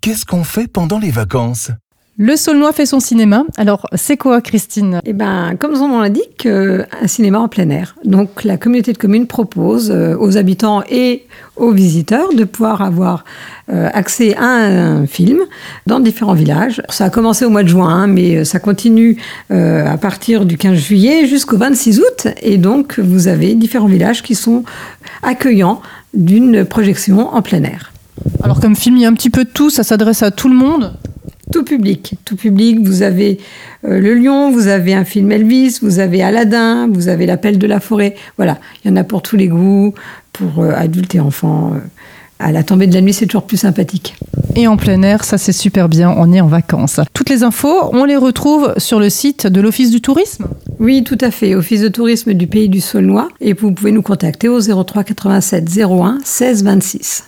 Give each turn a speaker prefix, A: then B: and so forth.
A: Qu'est-ce qu'on fait pendant les vacances?
B: Le Saulnois fait son cinéma. Alors, c'est quoi, Christine?
C: Eh ben, comme son nom l'indique, euh, un cinéma en plein air. Donc, la communauté de communes propose euh, aux habitants et aux visiteurs de pouvoir avoir euh, accès à un, film dans différents villages. Ça a commencé au mois de juin, hein, mais ça continue à partir du 15 juillet jusqu'au 26 août. Et donc, vous avez différents villages qui sont accueillants d'une projection en plein air.
B: Alors, comme film, il y a un petit peu de tout, ça s'adresse à tout le monde
C: tout public, tout public. Vous avez euh, Le Lion, vous avez un film Elvis, vous avez Aladdin, vous avez L'appel de la forêt. Voilà, il y en a pour tous les goûts, pour euh, adultes et enfants. Euh. À la tombée de la nuit, c'est toujours plus sympathique.
B: Et en plein air, ça c'est super bien, on est en vacances. Toutes les infos, on les retrouve sur le site de l'Office du tourisme
C: Oui, tout à fait, Office de tourisme du pays du Saulnois. Et vous pouvez nous contacter au 03 87 01 16 26.